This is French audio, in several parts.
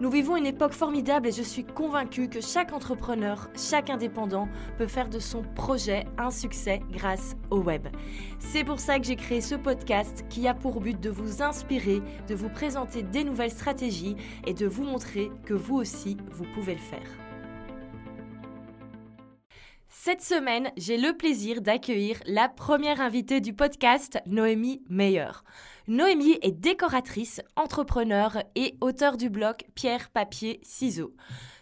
Nous vivons une époque formidable et je suis convaincue que chaque entrepreneur, chaque indépendant peut faire de son projet un succès grâce au web. C'est pour ça que j'ai créé ce podcast qui a pour but de vous inspirer, de vous présenter des nouvelles stratégies et de vous montrer que vous aussi, vous pouvez le faire. Cette semaine, j'ai le plaisir d'accueillir la première invitée du podcast, Noémie Meyer. Noémie est décoratrice, entrepreneur et auteur du blog Pierre Papier Ciseaux.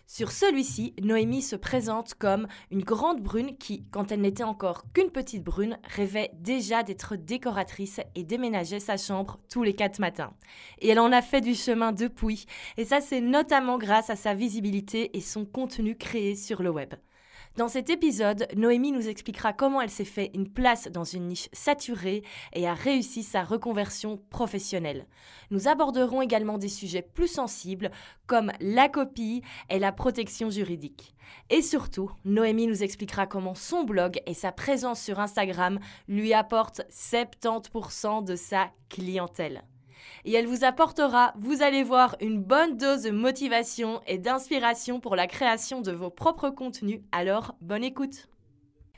Sur celui-ci, Noémie se présente comme une grande brune qui, quand elle n'était encore qu'une petite brune, rêvait déjà d'être décoratrice et déménageait sa chambre tous les quatre matins. Et elle en a fait du chemin depuis, et ça c'est notamment grâce à sa visibilité et son contenu créé sur le web. Dans cet épisode, Noémie nous expliquera comment elle s'est fait une place dans une niche saturée et a réussi sa reconversion professionnelle. Nous aborderons également des sujets plus sensibles comme la copie et la protection juridique. Et surtout, Noémie nous expliquera comment son blog et sa présence sur Instagram lui apportent 70% de sa clientèle et elle vous apportera, vous allez voir, une bonne dose de motivation et d'inspiration pour la création de vos propres contenus. Alors, bonne écoute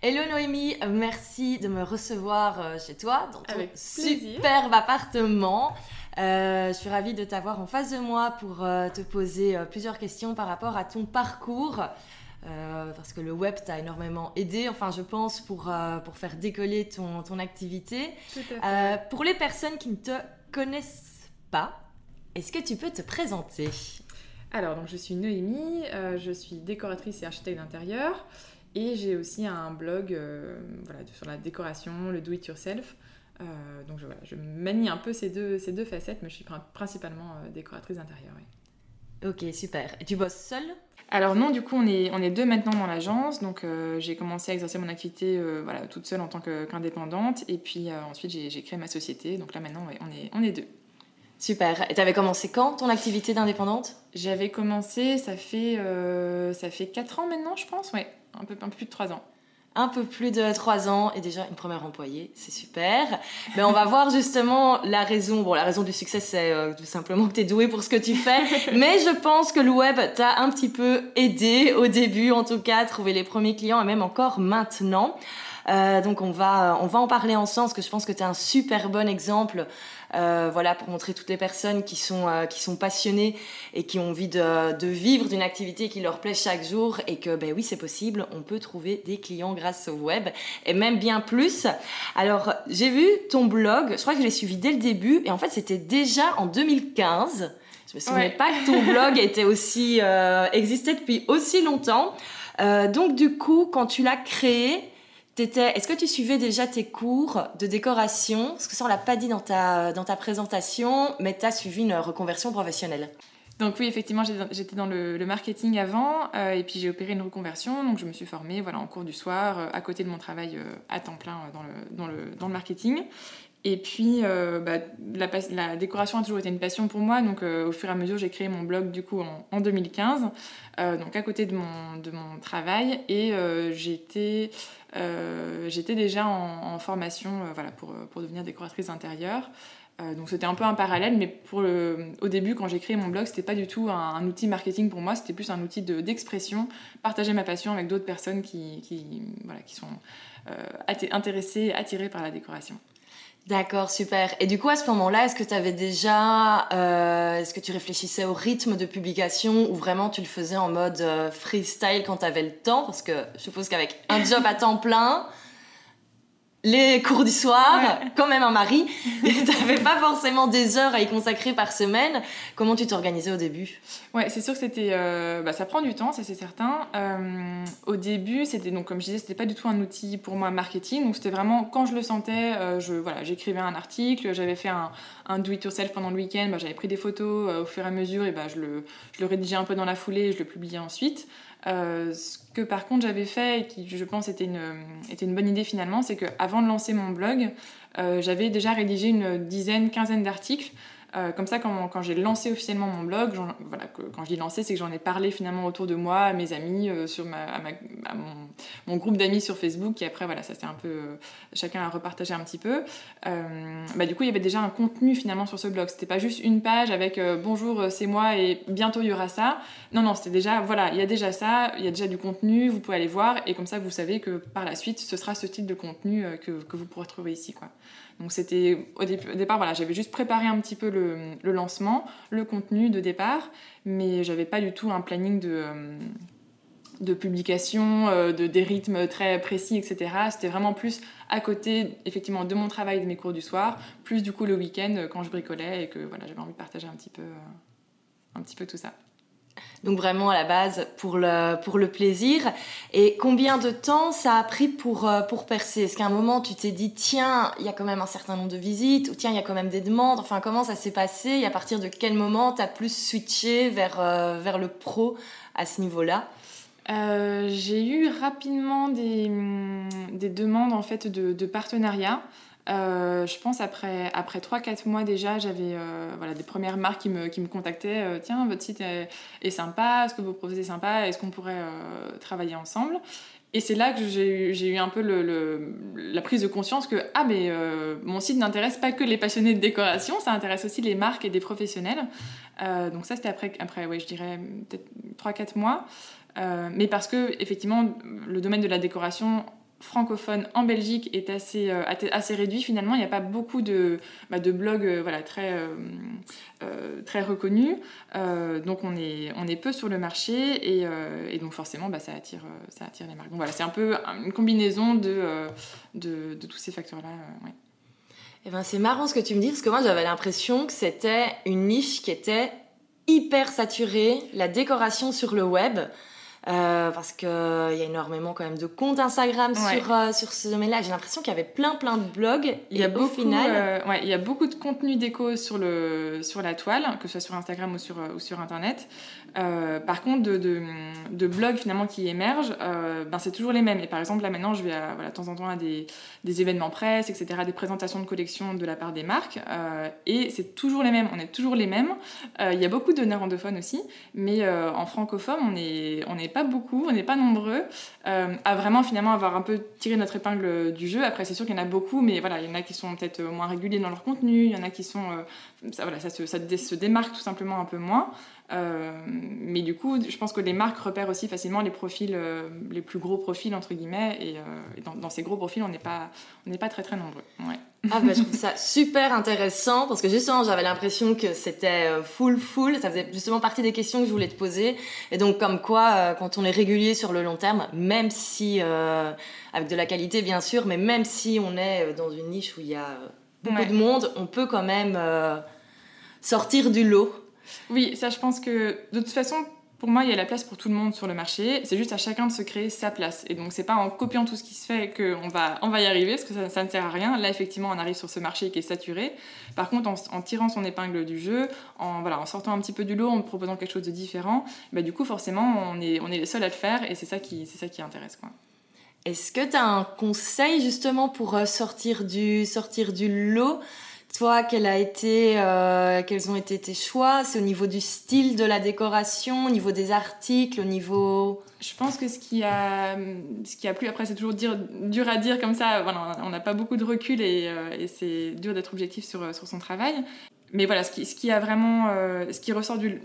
Hello Noémie, merci de me recevoir euh, chez toi dans ton superbe appartement. Euh, je suis ravie de t'avoir en face de moi pour euh, te poser plusieurs questions par rapport à ton parcours. parce que le web t'a énormément aidé, enfin je pense, pour, pour faire décoller ton, ton activité. pour les personnes qui ne te connaissent pas, est-ce que tu peux te présenter? Alors, donc, je suis Noémie, euh, je suis décoratrice et architecte d'intérieur. Et j'ai aussi un blog euh, voilà, sur la décoration, le do-it-yourself. Euh, donc je, voilà, je, manie un peu ces deux, ces deux facettes, mais je suis principalement décoratrice d'intérieur. Ok, super. Et tu bosses seule? Alors non, du coup, on est, on est deux maintenant dans l'agence. Donc j'ai commencé à exercer mon activité voilà, toute seule en tant qu'indépendante. et puis ensuite, j'ai créé ma société. Donc là, maintenant, on, est, on est deux. Super. Et tu avais commencé quand ton activité d'indépendante? J'avais commencé, ça fait, ça fait 4 ans maintenant, je pense. Ouais, un peu, un peu plus de 3 ans un peu plus de trois ans et déjà une première employée, c'est super. Mais on va voir justement la raison. Bon, la raison du succès, c'est euh, tout simplement que tu es doué pour ce que tu fais. Mais je pense que le web t'a un petit peu aidé au début, en tout cas, à trouver les premiers clients et même encore maintenant. Euh, donc on va, on va en parler ensemble parce que je pense que tu es un super bon exemple euh, voilà, pour montrer toutes les personnes qui sont, euh, qui sont passionnées et qui ont envie de, de vivre d'une activité qui leur plaît chaque jour et que, ben oui, c'est possible, on peut trouver des clients grâce au web et même bien plus. Alors, j'ai vu ton blog, je crois que je l'ai suivi dès le début et en fait, c'était déjà en 2015. Je me souviens pas que ton blog était aussi, euh, existait depuis aussi longtemps. Donc, du coup, quand tu l'as créé, est-ce que tu suivais déjà tes cours de décoration? Parce que ça, on l'a pas dit dans ta, dans ta présentation, mais tu as suivi une reconversion professionnelle. Donc oui, effectivement, j'étais dans le, marketing avant, euh, et puis j'ai opéré une reconversion, donc je me suis formée voilà, en cours du soir, euh, à côté de mon travail euh, à temps plein dans le, dans, le, dans, le, marketing. Et puis, bah, la, décoration a toujours été une passion pour moi, donc au fur et à mesure, j'ai créé mon blog du coup en, en 2015, donc à côté de mon, de mon travail, et j'étais j'étais déjà en, formation euh, voilà, pour, pour, devenir décoratrice d'intérieur. Euh, donc c'était un peu un parallèle, mais pour le, au début, quand j'ai créé mon blog, c'était pas du tout un, outil marketing pour moi, c'était plus un outil d'expression, partager ma passion avec d'autres personnes qui, voilà, qui sont intéressées, attirées par la décoration. D'accord, super. Et du coup, à ce moment-là, est-ce que tu avais déjà, euh, est-ce que tu réfléchissais au rythme de publication ou vraiment tu le faisais en mode euh, freestyle quand tu avais le temps? Parce que je suppose qu'avec un job à temps plein, les cours du soir, quand même un mari. T'avais pas forcément des heures à y consacrer par semaine. Comment tu t'organisais au début? Ouais, c'est sûr que c'était, euh, bah, ça prend du temps, ça c'est certain. Euh, au début, c'était donc comme je disais, c'était pas du tout un outil pour moi marketing. Donc c'était vraiment quand je le sentais, euh, je voilà, j'écrivais un article, j'avais fait un, un do it yourself pendant le week-end, bah, j'avais pris des photos au fur et à mesure et bah, je le, je le rédigeais un peu dans la foulée, et je le publiais ensuite. Ce que par contre j'avais fait et qui je pense était une, une bonne idée finalement, c'est qu'avant de lancer mon blog, j'avais déjà rédigé une dizaine, quinzaine d'articles euh, comme ça, quand, j'ai lancé officiellement mon blog, voilà, quand je dis lancé, c'est que j'en ai parlé finalement autour de moi, à mes amis, euh, sur à, mon, groupe d'amis sur Facebook, et après, voilà, ça c'est un peu. Euh, chacun a repartagé un petit peu. bah, du coup, il y avait déjà un contenu finalement sur ce blog. C'était pas juste une page avec bonjour, c'est moi, et bientôt il y aura ça. Non, non, c'était déjà, voilà, il y a déjà ça, il y a déjà du contenu, vous pouvez aller voir, et comme ça, vous savez que par la suite, ce sera ce type de contenu que, que vous pourrez trouver ici, quoi. Donc c'était au, départ, voilà, j'avais juste préparé un petit peu le, lancement, le contenu de départ, mais j'avais pas du tout un planning de, euh, publication, euh, de, des rythmes très précis, etc. C'était vraiment plus à côté, effectivement, de mon travail, de mes cours du soir, plus du coup le week-end euh, quand je bricolais et que voilà, j'avais envie de partager un petit peu tout ça. Donc vraiment à la base pour le, pour le plaisir. Et combien de temps ça a pris pour, euh, pour percer? Est-ce qu'à un moment tu t'es dit tiens, il y a quand même un certain nombre de visites ou tiens, il y a quand même des demandes? Enfin, comment ça s'est passé? Et à partir de quel moment tu as plus switché vers, euh, vers le pro à ce niveau-là? Euh, j'ai eu rapidement des, des, demandes en fait de, de partenariat. Euh, je pense après, après 3-4 mois déjà, j'avais euh, voilà, des premières marques qui me, qui me contactaient. Euh, Tiens, votre site est, sympa, ce que vous proposez est sympa, est-ce qu'on pourrait travailler ensemble? Et c'est là que j'ai eu, eu un peu le, la prise de conscience que ah, mais mon site n'intéresse pas que les passionnés de décoration, ça intéresse aussi les marques et des professionnels. donc ça, c'était après, après ouais, je dirais peut-être 3-4 mois. mais parce que, effectivement, le domaine de la décoration francophone en Belgique est assez, euh, assez réduit finalement. Il n'y a pas beaucoup de, bah, de blogs euh, voilà, très, euh, très reconnus. donc on est, on est peu sur le marché et, donc forcément bah, ça, attire, ça attire les marques. Donc voilà, c'est un peu une combinaison de, de, tous ces facteurs-là. Eh ben, c'est marrant ce que tu me dis parce que moi j'avais l'impression que c'était une niche qui était hyper saturée, la décoration sur le web. Euh, parce qu'il y a énormément quand même de comptes Instagram sur, euh, sur ce domaine-là. J'ai l'impression qu'il y avait plein plein de blogs. Il y a beaucoup, final... Euh, ouais, il y a beaucoup de contenu déco sur, le, sur la toile, que ce soit sur Instagram ou sur, ou sur Internet. Par contre, de, blogs finalement qui émergent, ben c'est toujours les mêmes. Et par exemple, là maintenant, je vais à, voilà, de temps en temps à des, événements presse, etc., des présentations de collections de la part des marques. et c'est toujours les mêmes. On est toujours les mêmes. Il y a beaucoup de néerlandophones aussi, mais en francophone, on est, on pas beaucoup, on n'est pas nombreux, euh, à vraiment finalement avoir un peu tiré notre épingle du jeu. Après, c'est sûr qu'il y en a beaucoup, mais voilà, il y en a qui sont peut-être moins réguliers dans leur contenu, il y en a qui sont. Euh, ça, voilà, ça se démarque tout simplement un peu moins. Euh, mais du coup, je pense que les marques repèrent aussi facilement les profils, les plus gros profils, entre guillemets, et, dans, ces gros profils, on n'est pas, on pas très très nombreux. Ouais. Ah bah, je trouve ça super intéressant parce que justement j'avais l'impression que c'était euh, full full, ça faisait justement partie des questions que je voulais te poser et donc comme quoi euh, quand on est régulier sur le long terme, même si euh, avec de la qualité bien sûr, mais même si on est dans une niche où il y a beaucoup de monde, on peut quand même sortir du lot. Oui, ça je pense que de toute façon pour moi, il y a la place pour tout le monde sur le marché. C'est juste à chacun de se créer sa place. Et donc, c'est pas en copiant tout ce qui se fait qu'on va, on va y arriver, parce que ça, ne sert à rien. Là, effectivement, on arrive sur ce marché qui est saturé. Par contre, en, tirant son épingle du jeu, en, voilà, en sortant un petit peu du lot, en proposant quelque chose de différent, bah, du coup, forcément, on est, on est les seuls à le faire. Et c'est ça qui, c'est ça qui intéresse. Quoi. Est-ce que tu as un conseil justement pour euh, sortir du, sortir du lot? Toi, quel a euh, quels ont été tes choix? C'est au niveau du style de la décoration, au niveau des articles, au niveau... Je pense que ce qui a, ce qui a plu, après c'est toujours dur, dur à dire comme ça, voilà, on n'a pas beaucoup de recul et, euh, c'est dur d'être objectif sur, son travail. Mais voilà, ce qui, ce qui a vraiment, euh, ce qui ressort du,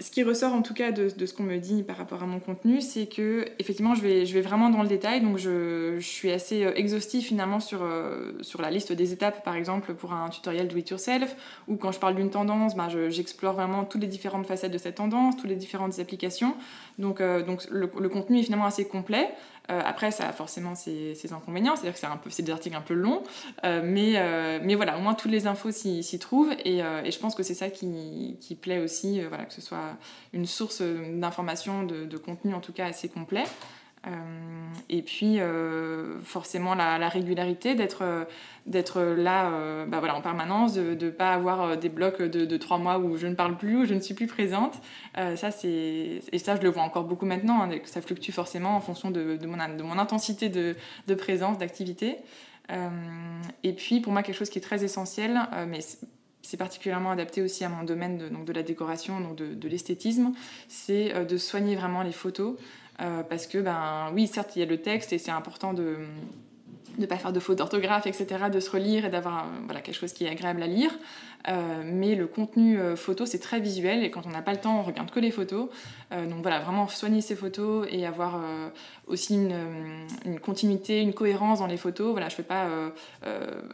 ce qui ressort en tout cas de, ce qu'on me dit par rapport à mon contenu, c'est que effectivement je vais, vraiment dans le détail, donc je, suis assez euh, exhaustive finalement sur, euh, sur la liste des étapes par exemple pour un tutoriel do it yourself, ou quand je parle d'une tendance, ben, j'explore vraiment toutes les différentes facettes de cette tendance, toutes les différentes applications, donc, euh, donc le, contenu est finalement assez complet. Euh, après, ça a forcément ses, inconvénients, c'est-à-dire que c'est, un peu, des articles un peu longs, euh, mais, euh, mais voilà, au moins toutes les infos s'y, trouvent, et, je pense que c'est ça qui, qui plaît aussi, voilà, que ce soit une source d'information, de, de, contenu en tout cas assez complet. Et puis, forcément, la, régularité, d'être d'être là bah voilà, en permanence, de ne pas avoir des blocs de, trois mois où je ne parle plus, où je ne suis plus présente. ça, c'est... Et ça, je le vois encore beaucoup maintenant, hein, ça fluctue forcément en fonction de, mon, intensité de, présence, d'activité. et puis, pour moi, quelque chose qui est très essentiel, mais c'est particulièrement adapté aussi à mon domaine de, donc de la décoration, donc de, l'esthétisme, c'est euh, de soigner vraiment les photos. Euh, parce que, ben, oui, certes, il y a le texte et c'est important de ne pas faire de fautes d'orthographe, etc., de se relire et d'avoir voilà, quelque chose qui est agréable à lire. Euh, mais le contenu euh, photo, c'est très visuel et quand on n'a pas le temps, on regarde que les photos. Euh, donc voilà, vraiment soigner ses photos et avoir aussi une, continuité, une cohérence dans les photos. Voilà, je fais pas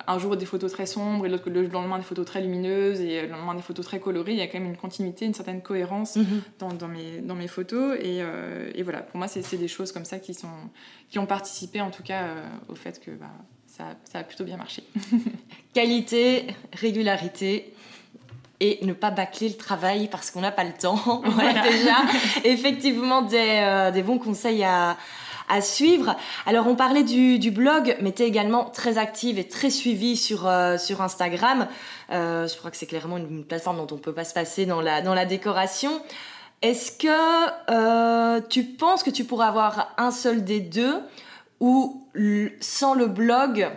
un jour des photos très sombres et l'autre le lendemain des photos très lumineuses et le lendemain des photos très colorées. Il y a quand même une continuité, une certaine cohérence mhm. dans, dans, mes, dans mes photos. Et, et voilà, pour moi, c'est des choses comme ça qui, sont, qui ont participé en tout cas au fait que bah, ça, ça a plutôt bien marché. Qualité, régularité et ne pas bâcler le travail parce qu'on n'a pas le temps. Voilà. déjà effectivement des, euh, des, bons conseils à, à, suivre. Alors on parlait du, du blog, mais tu es également très active et très suivie sur, euh, sur Instagram. Euh, je crois que c'est clairement une, plateforme dont on ne peut pas se passer dans la, dans la décoration. Est-ce que tu penses que tu pourrais avoir un seul des deux ou sans le blog,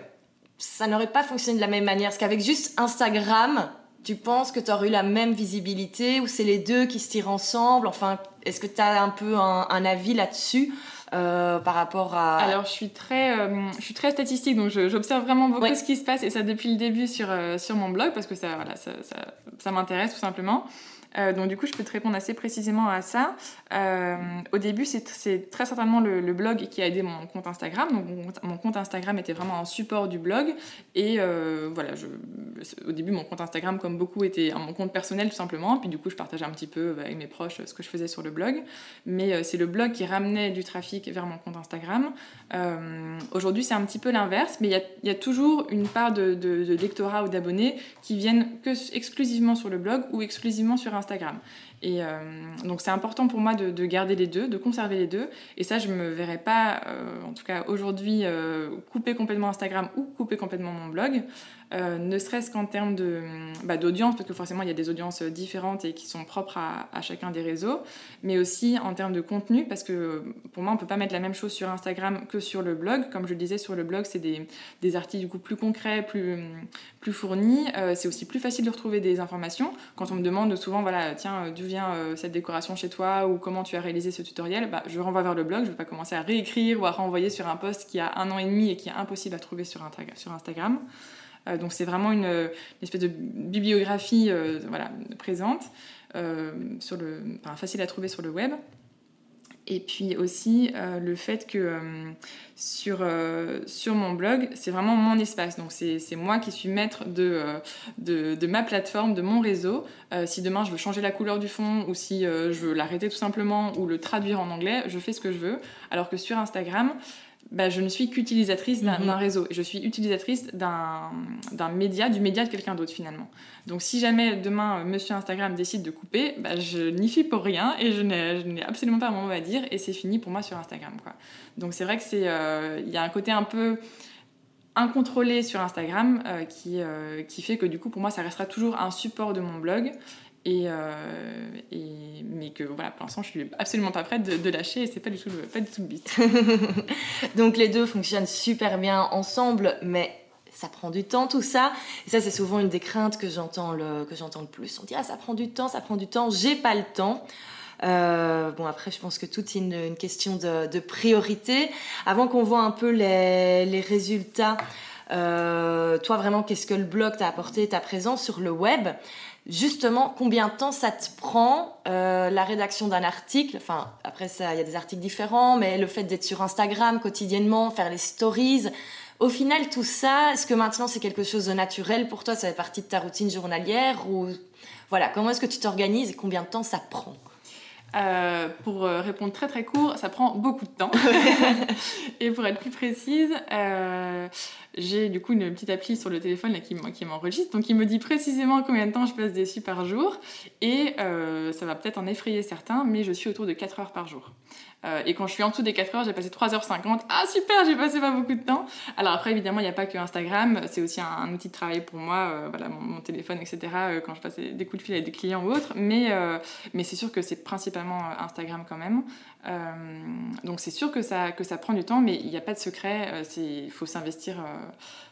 ça n'aurait pas fonctionné de la même manière. Parce qu'avec juste Instagram, tu penses que tu aurais eu la même visibilité ou c'est les deux qui se tirent ensemble? Enfin, est-ce que tu as un peu un, avis là-dessus euh, par rapport à... Alors, je suis très, euh, je suis très statistique, donc j'observe vraiment beaucoup ce qui se passe, et ça depuis le début sur, euh, sur mon blog, parce que ça, voilà, ça, ça, ça m'intéresse tout simplement. Euh, donc du coup, je peux te répondre assez précisément à ça. Euh, au début, c'est très certainement le, blog qui a aidé mon compte Instagram. Donc mon, compte Instagram était vraiment un support du blog. Et euh, voilà, au début, mon compte Instagram, comme beaucoup, était mon compte personnel tout simplement. Puis du coup, je partageais un petit peu avec mes proches ce que je faisais sur le blog. Mais c'est le blog qui ramenait du trafic vers mon compte Instagram. Aujourd'hui, c'est un petit peu l'inverse, mais il y, a, toujours une part de, de lectorat ou d'abonnés qui viennent que exclusivement sur le blog ou exclusivement sur Instagram. Et euh, donc c'est important pour moi de, garder les deux, de conserver les deux. Et ça, je ne me verrais pas, euh, en tout cas aujourd'hui, euh, couper complètement Instagram ou couper complètement mon blog. Euh, ne serait-ce qu'en termes bah, d'audience, parce que forcément il y a des audiences différentes et qui sont propres à, chacun des réseaux, mais aussi en termes de contenu, parce que pour moi on ne peut pas mettre la même chose sur Instagram que sur le blog. Comme je le disais, sur le blog c'est des, des, articles du coup plus concrets, plus, plus fournis. Euh, c'est aussi plus facile de retrouver des informations. Quand on me demande souvent, voilà, tiens, d'où vient euh, cette décoration chez toi ou comment tu as réalisé ce tutoriel, bah, je renvoie vers le blog. Je ne vais pas commencer à réécrire ou à renvoyer sur un post qui a un an et demi et qui est impossible à trouver sur, sur Instagram. Euh, donc c'est vraiment une, espèce de bibliographie euh, voilà, présente, euh, facile à trouver sur le web. Et puis aussi le fait que sur, sur mon blog, c'est vraiment mon espace. Donc c'est moi qui suis maître de, de, ma plateforme, de mon réseau. si demain je veux changer la couleur du fond ou si je veux l'arrêter tout simplement ou le traduire en anglais, je fais ce que je veux. Alors que sur Instagram, bah, je ne suis qu'utilisatrice d'un mhm. réseau. Je suis utilisatrice d'un média, du média de quelqu'un d'autre finalement. Donc si jamais demain, euh, monsieur Instagram décide de couper, bah, je n'y suis pour rien et je n'ai absolument pas mon mot à dire et c'est fini pour moi sur Instagram. Quoi. Donc c'est vrai que c'est, euh, il y a un côté un peu incontrôlé sur Instagram euh, qui, qui fait que du coup pour moi ça restera toujours un support de mon blog euh, et, mais que voilà, pour l'instant, je suis absolument pas prête de, lâcher et c'est pas du tout, pas du tout le but. Donc les deux fonctionnent super bien ensemble, mais ça prend du temps tout ça. Et ça, c'est souvent une des craintes que j'entends le, que j'entends le plus. On dit ah ça prend du temps, ça prend du temps, j'ai pas le temps. Euh, bon après, je pense que tout est une, question de, priorité. Avant qu'on voit un peu les, les résultats. Euh, toi, vraiment, qu'est-ce que le blog t'a apporté, ta présence sur le web? Justement, combien de temps ça te prend euh, la rédaction d'un article. Enfin, après ça, il y a des articles différents, mais le fait d'être sur Instagram quotidiennement, faire les stories, au final, tout ça, est-ce que maintenant c'est quelque chose de naturel pour toi? Ça fait partie de ta routine journalière ou voilà, comment est-ce que tu t'organises et combien de temps ça prend? Euh, pour euh, répondre très très court, ça prend beaucoup de temps. et pour être plus précise, j'ai du coup une petite appli sur le téléphone là, qui, qui m'enregistre. Donc il me dit précisément combien de temps je passe dessus par jour. Et ça va peut-être en effrayer certains, mais je suis autour de 4 heures par jour. Euh, et quand je suis en dessous des 4 heures, j'ai passé 3h50. Ah super, j'ai passé pas beaucoup de temps. Alors après, évidemment, il n'y a pas que Instagram. C'est aussi un, outil de travail pour moi, euh, voilà, mon, téléphone, etc. Euh, quand je passe des coups de fil avec des clients ou autres. Mais, mais c'est sûr que c'est principalement Instagram quand même. Donc c'est sûr que ça, que ça prend du temps, mais il n'y a pas de secret. Il faut s'investir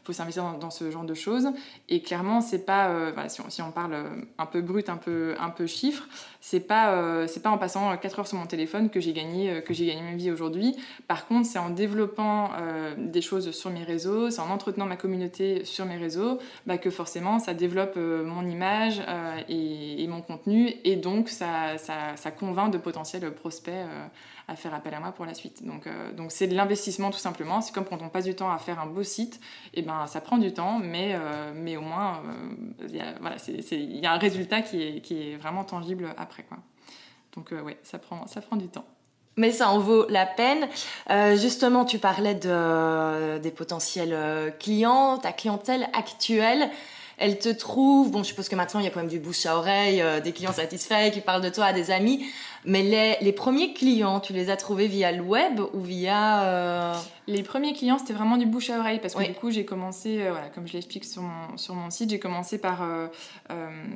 faut s'investir dans, ce genre de choses. Et clairement, c'est pas, euh, si, on, parle un peu brut, un peu, un peu chiffre, c'est pas, euh, c'est pas en passant 4 heures sur mon téléphone que j'ai gagné, euh, que gagné ma vie aujourd'hui. Par contre, c'est en développant des choses sur mes réseaux, c'est en entretenant ma communauté sur mes réseaux, bah, que forcément, ça développe mon image et, et, mon contenu, et donc ça, ça, ça convainc de potentiels prospects à faire appel à moi pour la suite. Donc, euh, donc c'est de l'investissement tout simplement. C'est comme quand on passe du temps à faire un beau site, et eh ben ça prend du temps, mais, euh, mais au moins il euh, y, a, voilà, y a un résultat qui est, qui est vraiment tangible après. Quoi. Donc oui, ça prend, ça prend du temps. Mais ça en vaut la peine. justement, tu parlais de, des potentiels clients, ta clientèle actuelle elle te trouve, bon, je suppose que maintenant il y a quand même du bouche à oreille, des clients satisfaits qui parlent de toi à des amis, mais les, les, premiers clients, tu les as trouvés via le web ou via... Euh, les premiers clients, c'était vraiment du bouche à oreille parce que du coup, j'ai commencé, euh, voilà, comme je l'explique sur mon, sur mon site, j'ai commencé par euh,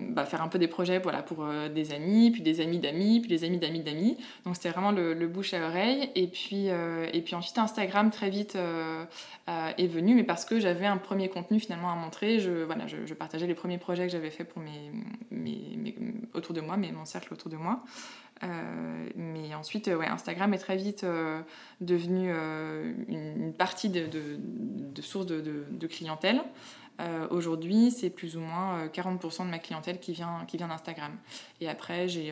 bah, faire un peu des projets voilà, pour des amis, puis des amis d'amis, puis des amis d'amis d'amis. Donc c'était vraiment le, le, bouche à oreille. Et puis, et puis ensuite, Instagram très vite est venu, mais parce que j'avais un premier contenu finalement à montrer. Je, voilà, je, je partageais les premiers projets que j'avais fait pour mes, mes, mes, autour de moi, mais mon cercle autour de moi. Euh, mais ensuite, ouais, Instagram est très vite euh, devenu euh, une, partie de, de, source de, clientèle. Aujourd'hui, c'est plus ou moins 40% de ma clientèle qui vient, qui vient d'Instagram. Et après, j'ai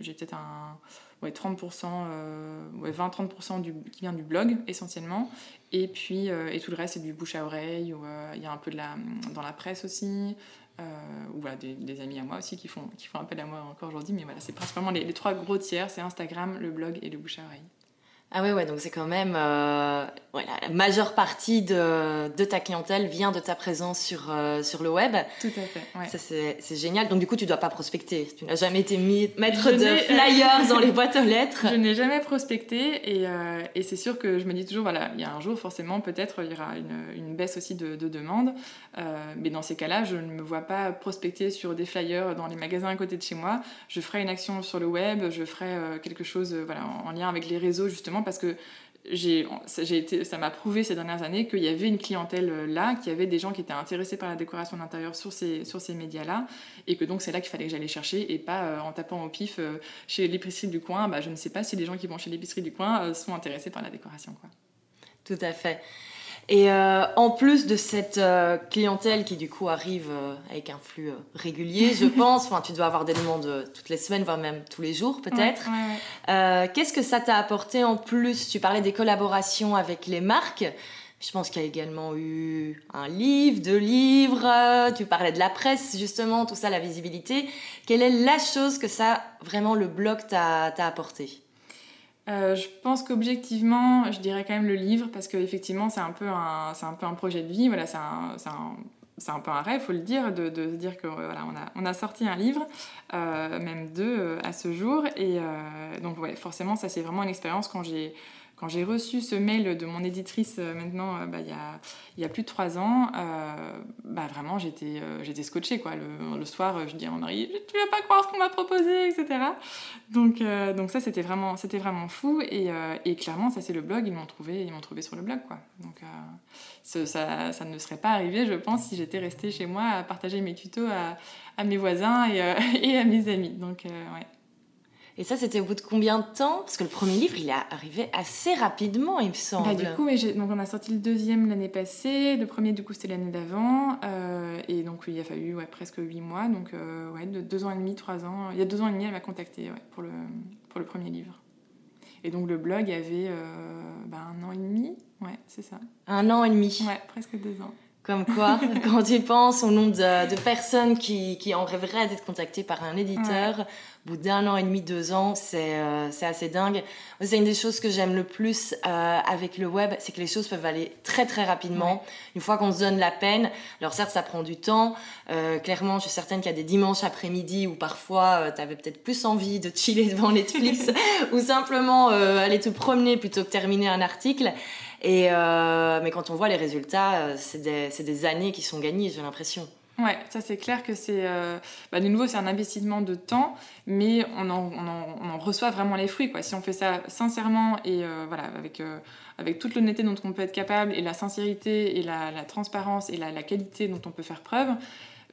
peut-être un ouais, 30%, ouais, 20-30% qui vient du blog essentiellement. Et puis, et tout le reste, c'est du bouche à oreille. Il y a un peu de la, dans la presse aussi. Euh, ou voilà, des, amis à moi aussi qui font, qui font appel à moi encore aujourd'hui. Mais voilà, c'est principalement les, les, trois gros tiers, c'est Instagram, le blog et le bouche à oreille. Ah ouais, ouais, donc c'est quand même euh, la majeure partie de, de, ta clientèle vient de ta présence sur, euh, sur le web. Tout à fait. Ouais. Ça c'est génial. Donc du coup, tu dois pas prospecter. Tu n'as jamais été mis, maître de flyers dans les boîtes aux lettres. Je n'ai jamais prospecté et, euh, et c'est sûr que je me dis toujours, voilà, il y a un jour forcément peut-être il y aura une, une baisse aussi de, de demandes. mais dans ces cas-là, je ne me vois pas prospecter sur des flyers dans les magasins à côté de chez moi. Je ferai une action sur le web, je ferai quelque chose voilà, en lien avec les réseaux justement parce que j'ai, ça m'a prouvé ces dernières années qu'il y avait une clientèle euh, là, qu'il y avait des gens qui étaient intéressés par la décoration d'intérieur sur ces, sur ces médias-là, et que donc c'est là qu'il fallait que j'allais chercher, et pas euh, en tapant au pif euh, chez l'épicerie du coin. Bah, je ne sais pas si les gens qui vont chez l'épicerie du coin sont intéressés par la décoration. Quoi. Tout à fait. Et euh, en plus de cette euh, clientèle qui du coup arrive euh, avec un flux régulier, je pense, enfin tu dois avoir des demandes toutes les semaines, voire même tous les jours peut-être. Qu'est-ce que ça t'a apporté en plus? Tu parlais des collaborations avec les marques. Je pense qu'il y a également eu un livre, deux livres, tu parlais de la presse justement, tout ça, la visibilité. Quelle est la chose que ça, vraiment, le blog t'a apporté? Euh, je pense qu'objectivement, je dirais quand même le livre, parce qu'effectivement, c'est un, peu un, peu un projet de vie, voilà, c'est un, un, un, peu un rêve, faut le dire, de, se dire qu'on voilà, on a, on a sorti un livre, euh, même deux euh, à ce jour, et donc ouais, forcément, ça c'est vraiment une expérience quand j'ai quand j'ai reçu ce mail de mon éditrice euh, maintenant, euh, bah, il, y a, plus de trois ans, euh, bah, vraiment j'étais, scotchée. Le, soir, je dis à mon mari, tu vas pas croire ce qu'on m'a proposé, etc. Donc, ça, c'était vraiment, fou. Et, clairement, ça c'est le blog, ils m'ont trouvé, sur le blog. Donc ça, ne serait pas arrivé, je pense, si j'étais restée chez moi à partager mes tutos à, à mes voisins et, et, à mes amis. Donc ouais. Et ça, c'était au bout de combien de temps? Parce que le premier livre, il est arrivé assez rapidement, il me semble. Bah, du coup, donc on a sorti le deuxième l'année passée. Le premier, du coup, c'était l'année d'avant. Euh, et donc, il a fallu ouais, presque huit mois. Donc, euh, ouais, de deux ans et demi, trois ans. Il y a deux ans et demi, elle m'a contacté ouais, pour, le, pour le premier livre. Et donc, le blog avait euh, bah, un an et demi. Ouais, c'est ça. Un an et demi Ouais, presque deux ans. Comme quoi, quand tu penses au nombre de, personnes qui, qui, en rêveraient d'être contactées par un éditeur, au bout d'un an et demi, deux ans, c'est euh, assez dingue. C'est une des choses que j'aime le plus euh, avec le web, c'est que les choses peuvent aller très très rapidement. Une fois qu'on se donne la peine, alors certes ça prend du temps, euh, clairement je suis certaine qu'il y a des dimanches après-midi où parfois tu avais peut-être plus envie de chiller devant Netflix ou simplement aller te promener plutôt que terminer un article. Euh, mais quand on voit les résultats, euh, c'est des, années qui sont gagnées, j'ai l'impression. Ouais, ça c'est clair que c'est. Euh, bah, de nouveau, c'est un investissement de temps, mais on en, reçoit vraiment les fruits. Si on fait ça sincèrement et voilà, avec, avec toute l'honnêteté dont on peut être capable, et la sincérité, et la, transparence, et la, qualité dont on peut faire preuve,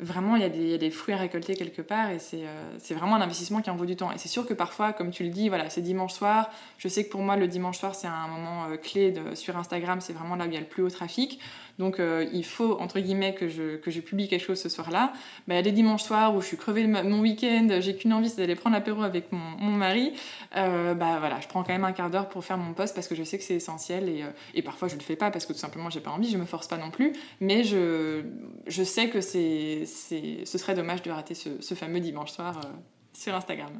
vraiment, il y, a des, fruits à récolter quelque part et euh, c'est vraiment un investissement qui en vaut du temps. Et c'est sûr que parfois, comme tu le dis, voilà, c'est dimanche soir. Je sais que pour moi, le dimanche soir, c'est un moment euh, clé sur Instagram. C'est vraiment là où il y a le plus haut trafic. Donc euh, il faut, entre guillemets, que je, que je publie quelque chose ce soir-là. Bah, des dimanches soirs où je suis crevée mon week-end, j'ai qu'une envie, c'est d'aller prendre l'apéro avec mon, mon mari. Euh, bah voilà, je prends quand même un quart d'heure pour faire mon poste parce que je sais que c'est essentiel et, euh, et, parfois je le fais pas parce que tout simplement j'ai pas envie, je me force pas non plus. Mais je, je sais que c'est, ce serait dommage de rater ce, ce fameux dimanche soir sur Instagram.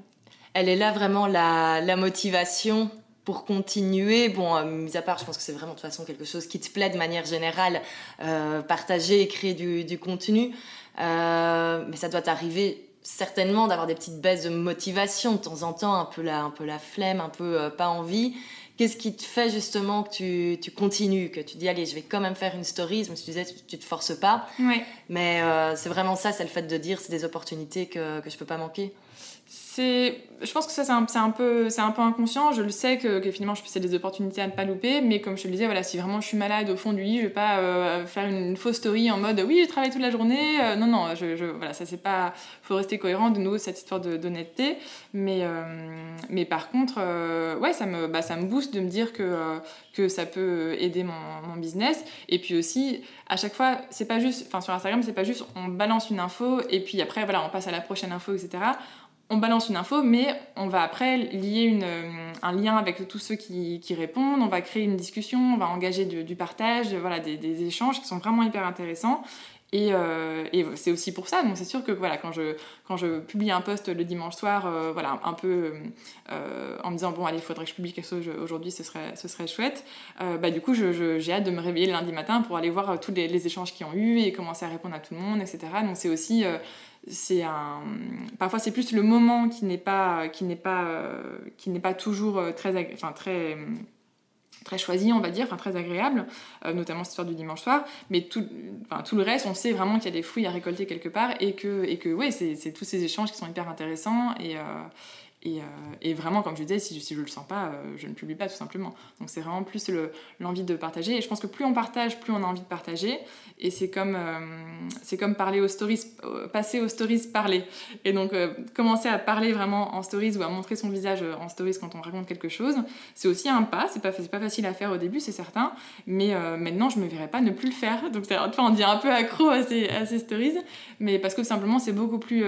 Elle est là vraiment la, la motivation pour continuer, bon, euh, mis à part, je pense que c'est vraiment de toute façon quelque chose qui te plaît de manière générale, euh, partager et créer du, du contenu, euh, mais ça doit t'arriver certainement d'avoir des petites baisses de motivation de temps en temps, un peu la, un peu la flemme, un peu pas envie. Qu'est-ce qui te fait justement que tu, tu, continues, que tu dis allez, je vais quand même faire une story, mais tu disais tu, tu te forces pas, oui. mais c'est vraiment ça, c'est le fait de dire c'est des opportunités que, que je peux pas manquer c'est je pense que ça c'est un, un, peu c'est un peu inconscient. Je le sais que, finalement c'est des opportunités à ne pas louper. Mais comme je te le disais voilà si vraiment je suis malade au fond du lit je vais pas euh, faire une, fausse story en mode oui je travaille toute la journée euh, non non je, je, voilà ça c'est pas faut rester cohérent de nouveau cette histoire d'honnêteté. Mais euh, mais par contre ouais ça me bah, ça me booste de me dire que que ça peut aider mon, mon, business. Et puis aussi à chaque fois c'est pas juste enfin sur Instagram c'est pas juste on balance une info et puis après voilà on passe à la prochaine info etc on balance une info, mais on va après lier euh, un lien avec tous ceux qui, répondent, on va créer une discussion, on va engager du, partage, voilà, des, échanges qui sont vraiment hyper intéressants. Et, euh, et c'est aussi pour ça, donc c'est sûr que voilà, quand, je, quand je publie un post le dimanche soir, euh, voilà, un peu en me disant bon allez, il faudrait que je publie quelque chose aujourd'hui, ce serait, ce serait chouette, bah, du coup j'ai hâte de me réveiller le lundi matin pour aller voir tous les, les échanges qui ont eu et commencer à répondre à tout le monde, etc. Donc c'est aussi parfois c'est plus le moment qui n'est pas qui n'est pas euh, qui n'est pas toujours euh, très enfin très très choisi, on va dire, enfin très agréable, euh, notamment cette histoire du dimanche soir. Mais tout, enfin, tout le reste, on sait vraiment qu'il y a des fruits à récolter quelque part et que, et que ouais, c'est tous ces échanges qui sont hyper intéressants euh, et, euh, et, vraiment, comme je disais, si, si je le sens pas, euh, je ne publie pas tout simplement. Donc c'est vraiment plus l'envie de partager. Et je pense que plus on partage, plus on a envie de partager. Et c'est comme, euh, comme parler aux stories, passer aux stories, parler. Et donc commencer à parler vraiment en stories ou à montrer son visage en stories quand on raconte quelque chose, c'est aussi un pas. C'est pas, pas facile à faire au début, c'est certain. Mais maintenant, je me verrais pas ne plus le faire. Donc on dit un peu accro à ces, à ces stories. Mais parce que simplement, c'est beaucoup plus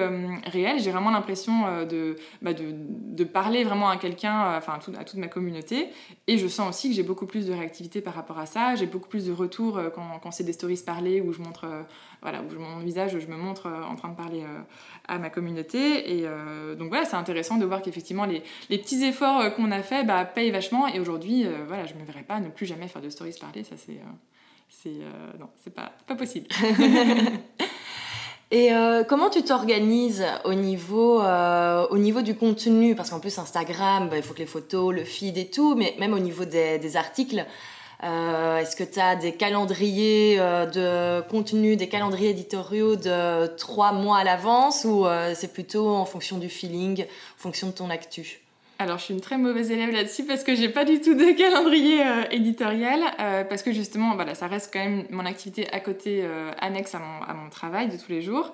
réel. J'ai vraiment l'impression de, bah, de de parler vraiment à quelqu'un, euh, enfin à, tout, à, toute ma communauté. Et je sens aussi que j'ai beaucoup plus de réactivité par rapport à ça. J'ai beaucoup plus de retours euh, quand, quand c'est des stories parlées où je montre, euh, voilà, où je, mon visage, je me montre en train de parler à ma communauté. Et donc voilà, c'est intéressant de voir qu'effectivement les, petits efforts qu'on a fait bah, payent vachement. Et aujourd'hui, voilà, je ne me verrais pas ne plus jamais faire de stories parlées. Ça, c'est. c'est non, c'est pas, pas possible. Et euh, comment tu t'organises au niveau euh, au niveau du contenu? Parce qu'en plus Instagram, bah, il faut que les photos, le feed et tout, mais même au niveau des, articles, euh, est-ce que tu as des calendriers euh, de contenu, des calendriers éditoriaux de trois mois à l'avance ou c'est plutôt en fonction du feeling, en fonction de ton actu? Alors, je suis une très mauvaise élève là-dessus parce que j'ai pas du tout de calendrier euh, éditorial. Euh, parce que justement, voilà, ça reste quand même mon activité à côté, euh, annexe à mon, travail de tous les jours.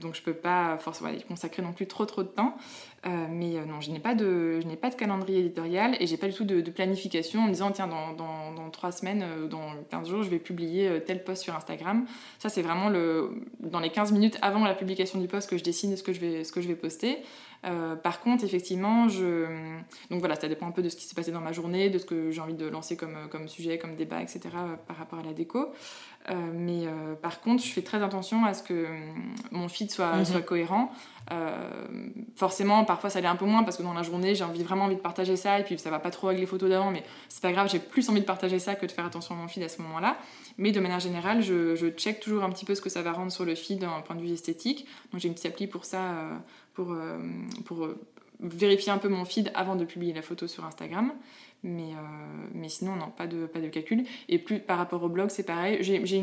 donc je peux pas forcément y consacrer non plus trop trop de temps. Mais non, je n'ai pas, de, je pas de calendrier éditorial et j'ai pas du tout de, planification en me disant tiens, dans, dans, dans 3 semaines, dans 15 jours, je vais publier tel post sur Instagram. Ça, c'est vraiment le, dans les 15 minutes avant la publication du post que je décide ce que je vais, ce que je vais poster. Euh, par contre, effectivement, je... donc voilà, ça dépend un peu de ce qui s'est passé dans ma journée, de ce que j'ai envie de lancer comme, comme sujet, comme débat, etc. Euh, par rapport à la déco. Euh, mais par contre, je fais très attention à ce que mon feed soit, mhm. soit cohérent. Forcément, parfois ça l'est un peu moins parce que dans la journée, j'ai envie, vraiment envie de partager ça et puis ça va pas trop avec les photos d'avant, mais c'est pas grave, j'ai plus envie de partager ça que de faire attention à mon feed à ce moment-là. Mais de manière générale, je, check toujours un petit peu ce que ça va rendre sur le feed d'un point de vue esthétique. Donc j'ai une petite appli pour ça pour, euh, pour euh, vérifier un peu mon feed avant de publier la photo sur Instagram. Mais, euh, mais sinon, non, pas de, pas de calcul. Et plus par rapport au blog, c'est pareil. J'ai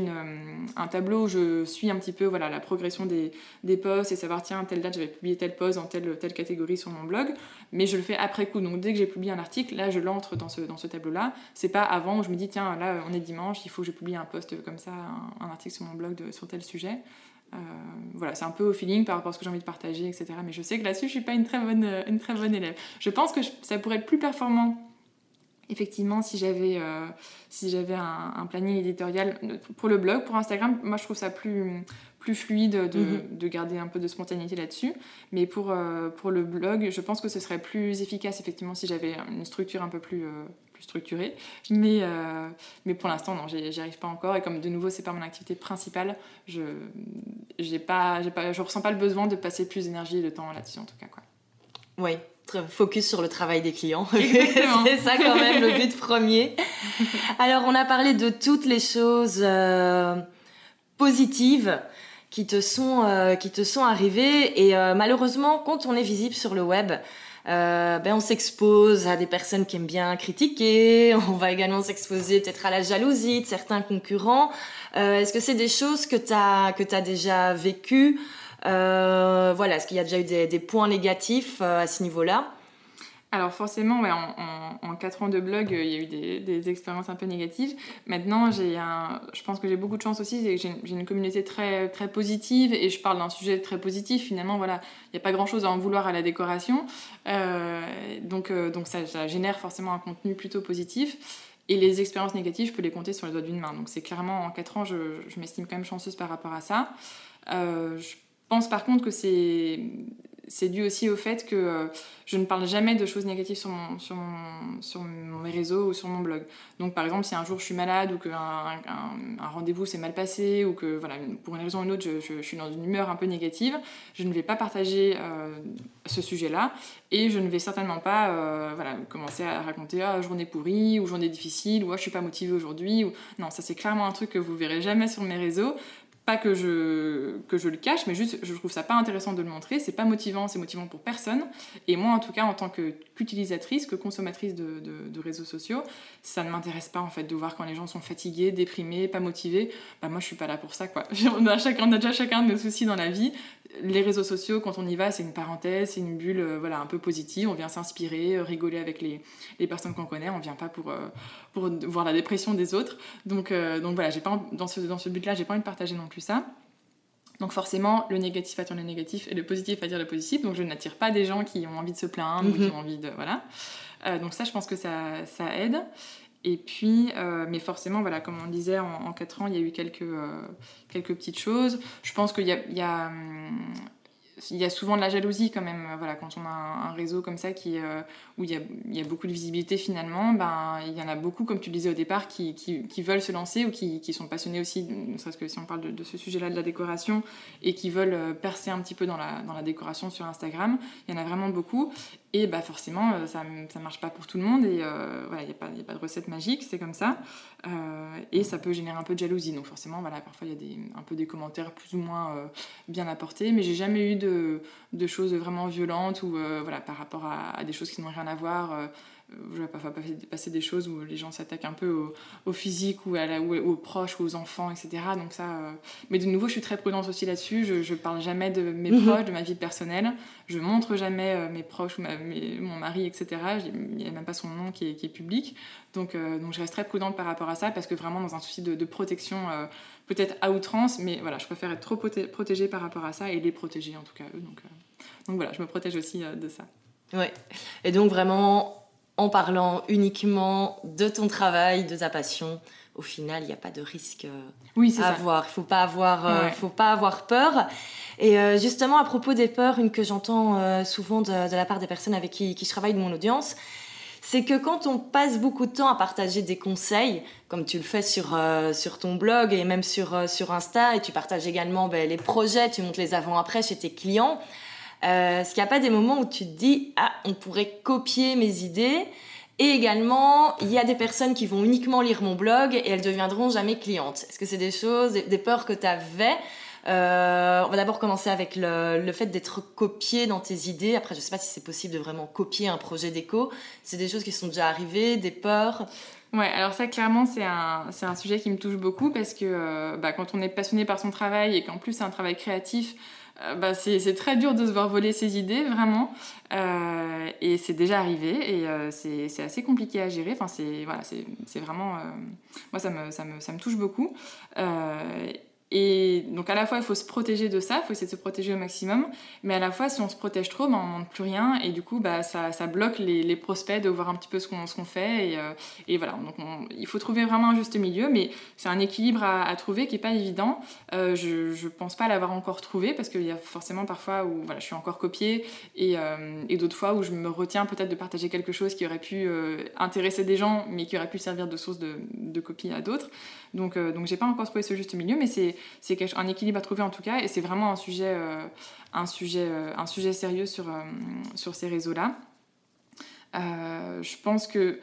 un tableau où je suis un petit peu voilà, la progression des, des posts et savoir, tiens, telle date, j'avais publié tel post dans telle, telle catégorie sur mon blog. Mais je le fais après coup. Donc dès que j'ai publié un article, là, je l'entre dans ce, dans ce tableau-là. C'est pas avant où je me dis, tiens, là, on est dimanche, il faut que je publie un post comme ça, un, article sur mon blog de, sur tel sujet. Euh, voilà, c'est un peu au feeling par rapport à ce que j'ai envie de partager, etc. Mais je sais que là-dessus, je suis pas une très bonne, euh, une très bonne élève. Je pense que ça pourrait être plus performant, effectivement, si j'avais euh, si j'avais un, planning éditorial pour le blog. Pour Instagram, moi, je trouve ça plus plus fluide de, mhm. de garder un peu de spontanéité là-dessus. Mais pour, pour le blog, je pense que ce serait plus efficace, effectivement, si j'avais une structure un peu plus, structuré. Mais, euh, mais pour l'instant, non, j'y arrive pas encore. Et comme de nouveau, c'est pas mon activité principale, je j'ai pas, pas, je ressens pas le besoin de passer plus d'énergie et de temps là-dessus, en tout cas. Quoi. Oui, focus sur le travail des clients. c'est ça quand même le but premier. Alors, on a parlé de toutes les choses euh, positives qui te sont, euh, qui te sont arrivées. Et malheureusement, quand on est visible sur le web, euh, ben on s'expose à des personnes qui aiment bien critiquer, on va également s'exposer peut-être à la jalousie de certains concurrents. Euh, est-ce que c'est des choses que tu as, que as déjà vécues euh, Voilà, est-ce qu'il y a déjà eu des, points négatifs à ce niveau-là? Alors forcément, en, en, 4 ans de blog, euh, il y a eu des, expériences un peu négatives. Maintenant, j'ai je pense que j'ai beaucoup de chance aussi, c'est que j'ai une communauté très, très positive et je parle d'un sujet très positif. Finalement, voilà, il n'y a pas grand-chose à en vouloir à la décoration. Euh, donc euh, donc ça, génère forcément un contenu plutôt positif. Et les expériences négatives, je peux les compter sur les doigts d'une main. Donc c'est clairement, en 4 ans, je, m'estime quand même chanceuse par rapport à ça. Pense par contre que c'est dû aussi au fait que euh, je ne parle jamais de choses négatives sur mes réseaux ou sur mon blog. Donc par exemple, si un jour je suis malade ou qu'un un, rendez-vous s'est mal passé ou que voilà, pour une raison ou une autre, je, suis dans une humeur un peu négative, je ne vais pas partager euh, ce sujet-là et je ne vais certainement pas euh, voilà, commencer à raconter ah, journée pourrie ou journée difficile ou ah, je suis pas motivée aujourd'hui. Ou... Non, ça c'est clairement un truc que vous verrez jamais sur mes réseaux pas que je, le cache, mais juste je trouve ça pas intéressant de le montrer, c'est pas motivant, c'est motivant pour personne. Et moi, en tout cas, en tant qu'utilisatrice, que consommatrice de, réseaux sociaux, ça ne m'intéresse pas en fait de voir quand les gens sont fatigués, déprimés, pas motivés. Bah, moi, je suis pas là pour ça quoi. Chacun, on a déjà chacun de nos soucis dans la vie les réseaux sociaux, quand on y va, c'est une parenthèse, c'est une bulle euh, voilà, un peu positive. On vient s'inspirer, euh, rigoler avec les, les personnes qu'on connaît. On vient pas pour, euh, pour voir la dépression des autres. Donc, donc voilà, j'ai pas, dans ce, dans ce but-là, j'ai pas envie de partager non plus ça. Donc forcément, le négatif attire le négatif et le positif attire le positif. Donc je n'attire pas des gens qui ont envie de se plaindre ou qui mhm. ont envie de... Voilà. donc ça, je pense que ça, ça aide. Et puis, euh, mais forcément, voilà, comme on disait, en, en 4 ans, il y a eu quelques, euh, quelques petites choses. Je pense qu'il y a, il y a hum, il y a souvent de la jalousie quand même. Voilà, quand on a un, réseau comme ça qui, euh, où il y, a, il y, a, beaucoup de visibilité finalement, ben, il y en a beaucoup, comme tu le disais au départ, qui, qui, veulent se lancer ou qui, qui, sont passionnés aussi, ne serait-ce que si on parle de, de ce sujet-là de la décoration, et qui veulent euh, percer un petit peu dans la, dans la décoration sur Instagram. Il y en a vraiment beaucoup. Et bah forcément, euh, ça ne marche pas pour tout le monde et voilà, il n'y a, a, pas de recette magique, c'est comme ça. et ça peut générer un peu de jalousie. Donc forcément, voilà, parfois il y a des, un peu des commentaires plus ou moins bien apportés, mais j'ai jamais eu de choses vraiment violentes ou euh, voilà, par rapport à, des choses qui n'ont rien à voir. Euh, je vais parfois passer des choses où les gens s'attaquent un peu au, physique ou, à la, aux proches ou aux enfants, etc. Donc ça, euh, Mais de nouveau, je suis très prudente aussi là-dessus. Je ne parle jamais de mes mhm. proches, de ma vie personnelle. Je montre jamais mes proches ou mon mari, etc. Il n'y a même pas son nom qui est, public. Donc, donc je reste très prudente par rapport à ça parce que vraiment dans un souci de, protection peut-être à outrance, mais voilà, je préfère être trop protégée par rapport à ça et les protéger en tout cas eux. Donc, donc voilà, je me protège aussi de ça. Ouais. Et donc vraiment, en parlant uniquement de ton travail, de ta passion, au final, il n'y a pas de risque euh, oui, à avoir. Il faut pas avoir, euh, faut pas avoir peur. Et euh, justement, à propos des peurs, une que j'entends souvent de, la part des personnes avec qui, qui je travaille de mon audience, c'est que quand on passe beaucoup de temps à partager des conseils, comme tu le fais sur, sur ton blog et même sur, sur Insta, et tu partages également ben, les projets, tu montres les avant-après chez tes clients, est-ce qu'il n'y a pas des moments où tu te dis, ah, on pourrait copier mes idées? Et également, il y a des personnes qui vont uniquement lire mon blog et elles deviendront jamais clientes. Est-ce que c'est des choses, des, peurs que tu avais euh, on va d'abord commencer avec le, fait d'être copié dans tes idées. Après, je ne sais pas si c'est possible de vraiment copier un projet d'éco. C'est des choses qui sont déjà arrivées, des peurs? Ouais, alors ça, clairement, c'est un, un sujet qui me touche beaucoup parce que euh, bah, quand on est passionné par son travail et qu'en plus c'est un travail créatif, euh, bah, c'est très dur de se voir voler ses idées, vraiment. Euh, et c'est déjà arrivé et euh, c'est assez compliqué à gérer. Enfin, c'est voilà, vraiment. moi, ça me, ça, me, ça me, touche beaucoup. Et donc à la fois, il faut se protéger de ça, il faut essayer de se protéger au maximum, mais à la fois, si on se protège trop, ben, on ne montre plus rien, et du coup, bah, ça, ça bloque les, prospects de voir un petit peu ce qu'on fait, et, euh, et voilà. Donc il faut trouver vraiment un juste milieu, mais c'est un équilibre à, trouver qui n'est pas évident. Euh, je ne pense pas l'avoir encore trouvé, parce qu'il y a forcément parfois où voilà, je suis encore copiée, et, euh, d'autres fois où je me retiens peut-être de partager quelque chose qui aurait pu intéresser des gens, mais qui aurait pu servir de source de, de copie à d'autres. Donc, donc j'ai pas encore trouvé ce juste milieu, mais c'est un équilibre à trouver en tout cas, et c'est vraiment un sujet, euh, un, sujet, euh, un sujet sérieux sur, sur ces réseaux-là. je pense que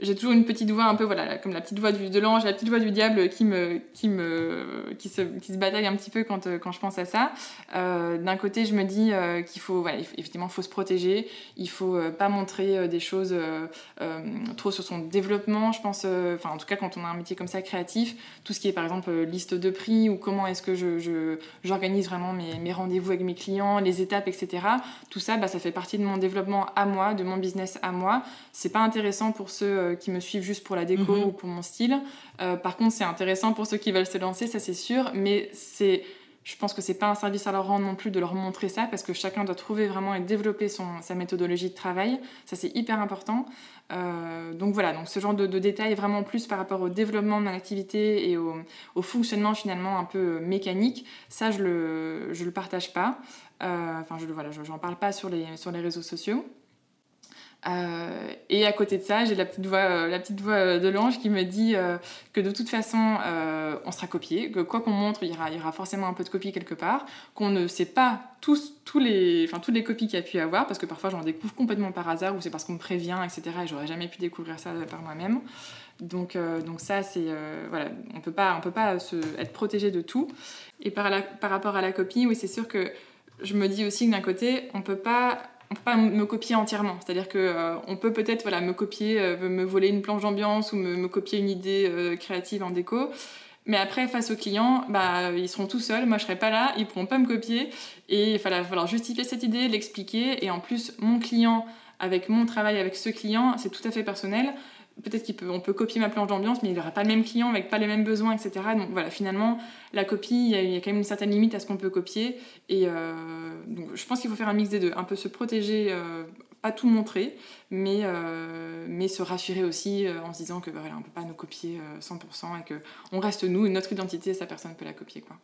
j'ai toujours une petite voix un peu voilà comme la petite voix du, de l'ange la petite voix du diable qui me qui me qui se, qui se bataille un petit peu quand, quand je pense à ça. Euh, d'un côté je me dis euh, qu'il faut voilà, effectivement faut se protéger. Il faut euh, pas montrer des choses trop sur son développement. Je pense enfin en tout cas quand on a un métier comme ça créatif tout ce qui est par exemple liste de prix ou comment est-ce que je j'organise vraiment mes, mes rendez-vous avec mes clients les étapes etc tout ça bah, ça fait partie de mon développement à moi de mon business à moi. C'est pas intéressant pour ceux euh, qui me suivent juste pour la déco mhm. ou pour mon style. Euh, par contre, c'est intéressant pour ceux qui veulent se lancer, ça c'est sûr, mais c'est je pense que c'est pas un service à leur rendre non plus de leur montrer ça parce que chacun doit trouver vraiment et développer son, sa méthodologie de travail. Ça, c'est hyper important. Euh, donc voilà, donc ce genre de, détails vraiment plus par rapport au développement de mon activité et au, au fonctionnement finalement un peu mécanique, ça, je le, je le partage pas. enfin, je voilà, j'en parle pas sur les, sur les réseaux sociaux. Euh, et à côté de ça, j'ai la petite voix, euh, euh, de l'ange qui me dit que de toute façon, on sera copié, que quoi qu'on montre, il y, aura, forcément un peu de copie quelque part, qu'on ne sait pas tous, toutes les copies qu'il y a pu y avoir, parce que parfois j'en découvre complètement par hasard, ou c'est parce qu'on me prévient, etc. Et j'aurais jamais pu découvrir ça par moi-même. Donc, ça, on peut pas, on peut pas se, être protégé de tout. Et par, rapport à la copie, oui, c'est sûr que je me dis aussi que d'un côté, on peut pas on peut pas me copier entièrement. C'est-à-dire que euh, on peut peut-être voilà me copier, euh, me voler une planche d'ambiance ou me, copier une idée euh, créative en déco. Mais après, face aux clients, bah, ils seront tout seuls. Moi, je serai pas là. Ils pourront pas me copier. Et il va falloir justifier cette idée, l'expliquer. Et en plus, mon client, avec mon travail avec ce client, c'est tout à fait personnel peut-être qu'on peut, copier ma planche d'ambiance, mais il n'aura pas le même client avec pas les mêmes besoins, etc. Donc voilà, finalement, la copie, il y, a, quand même une certaine limite à ce qu'on peut copier. Et euh, donc, je pense qu'il faut faire un mix des deux. Un peu se protéger, euh, pas tout montrer, mais, euh, se rassurer aussi en se disant que on ne peut pas nous copier 100% et qu'on reste nous, notre identité, sa personne peut la copier. quoi.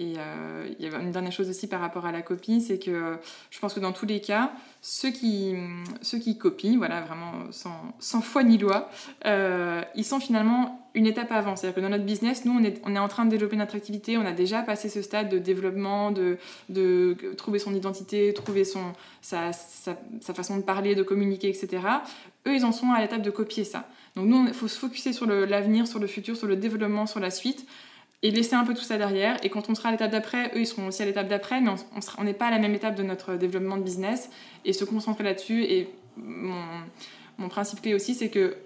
Et euh, il y a une dernière chose aussi par rapport à la copie, c'est que je pense que dans tous les cas, ceux qui, ceux qui copient, voilà, vraiment sans, sans foi ni loi, euh, ils sont finalement une étape avant. C'est-à-dire que dans notre business, nous, on est, on est en train de développer notre activité, on a déjà passé ce stade de développement, de, de trouver son identité, trouver son, sa, sa, sa façon de parler, de communiquer, etc. Eux, ils en sont à l'étape de copier ça. Donc nous, il faut se focuser sur l'avenir, sur le futur, sur le développement, sur la suite et laisser un peu tout ça derrière. Et quand on sera à l'étape d'après, eux, ils seront aussi à l'étape d'après, mais on n'est pas à la même étape de notre développement de business. Et se concentrer là-dessus. Et mon, mon, principe clé aussi, c'est que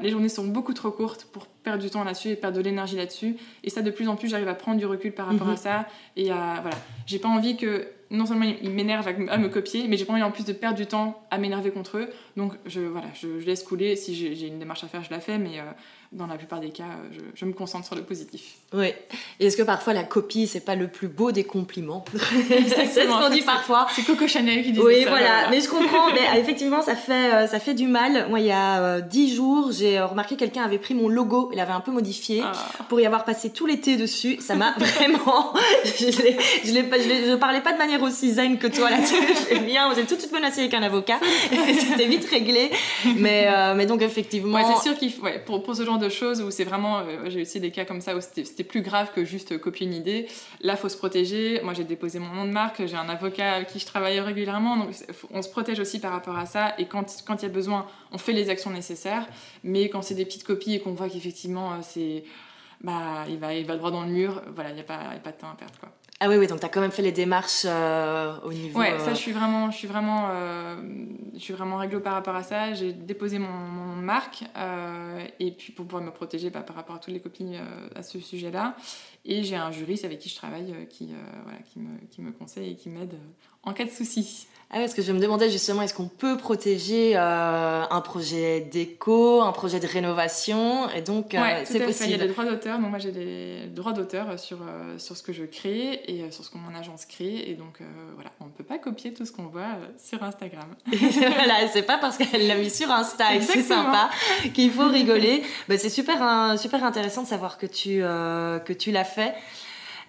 les journées sont beaucoup trop courtes pour perdre du temps là-dessus et perdre de l'énergie là-dessus. Et ça, de plus en plus, j'arrive à prendre du recul par rapport mhm. à ça. Et à, voilà. J'ai pas envie que, non seulement ils m'énervent à, me copier, mais j'ai pas envie en plus de perdre du temps à m'énerver contre eux. Donc, je, voilà, je, laisse couler. Si j'ai une démarche à faire, je la fais, mais... Euh, dans la plupart des cas, je, je me concentre sur le positif. Oui. Et est-ce que parfois la copie, c'est pas le plus beau des compliments? C'est ce qu'on dit parfois. C'est Coco Chanel qui dit oui, ça. Oui, voilà. Mais je comprends. mais effectivement, ça fait, ça fait du mal. Moi, il y a dix jours, j'ai remarqué quelqu'un avait pris mon logo, il avait un peu modifié ah. pour y avoir passé tout l'été dessus. Ça m'a vraiment. je, je, je, parlais pas de manière aussi zen que toi là-dessus. je l'ai bien. Êtes tout de suite menacé avec un avocat. C'était vite réglé. Mais, euh, mais donc, effectivement. Ouais, c'est sûr qu'il ouais, pour, pour, ce genre de choses où c'est vraiment. Euh, j'ai aussi des cas comme ça où c'était plus grave que juste copier une idée. Là, faut se protéger. Moi, j'ai déposé mon nom de marque. J'ai un avocat avec qui je travaille régulièrement. Donc, on se protège aussi par rapport à ça. Et quand il y a besoin, on fait les actions nécessaires. Mais quand c'est des petites copies et qu'on voit qu'effectivement, euh, c'est. Bah, il va, il va droit dans le mur. Voilà, il n'y a, pas, a pas de temps à perdre, quoi. Ah oui, oui, donc tu as quand même fait les démarches euh, au niveau. Ouais, ça, euh, je suis vraiment, je suis vraiment, euh, je suis vraiment réglo par rapport à ça. J'ai déposé mon, marque et puis pour pouvoir me protéger bah, par rapport à toutes les copines à ce sujet-là. Et j'ai un juriste avec qui je travaille voilà, qui, me, qui me conseille et qui m'aide en cas de soucis. Ah parce que je me demandais justement, est-ce qu'on peut protéger euh, un projet d'éco, un projet de rénovation? Et donc, euh, c'est possible. Il y a des droits d'auteur. Donc, moi, j'ai des droits d'auteur sur, euh, sur ce que je crée et sur ce que mon agence crée. Et donc, voilà, on ne peut pas copier tout ce qu'on voit sur Instagram. voilà, c'est pas parce qu'elle l'a mis sur Insta et c'est sympa qu'il faut rigoler. bah, c'est super, super intéressant de savoir que tu, que tu l'as fait.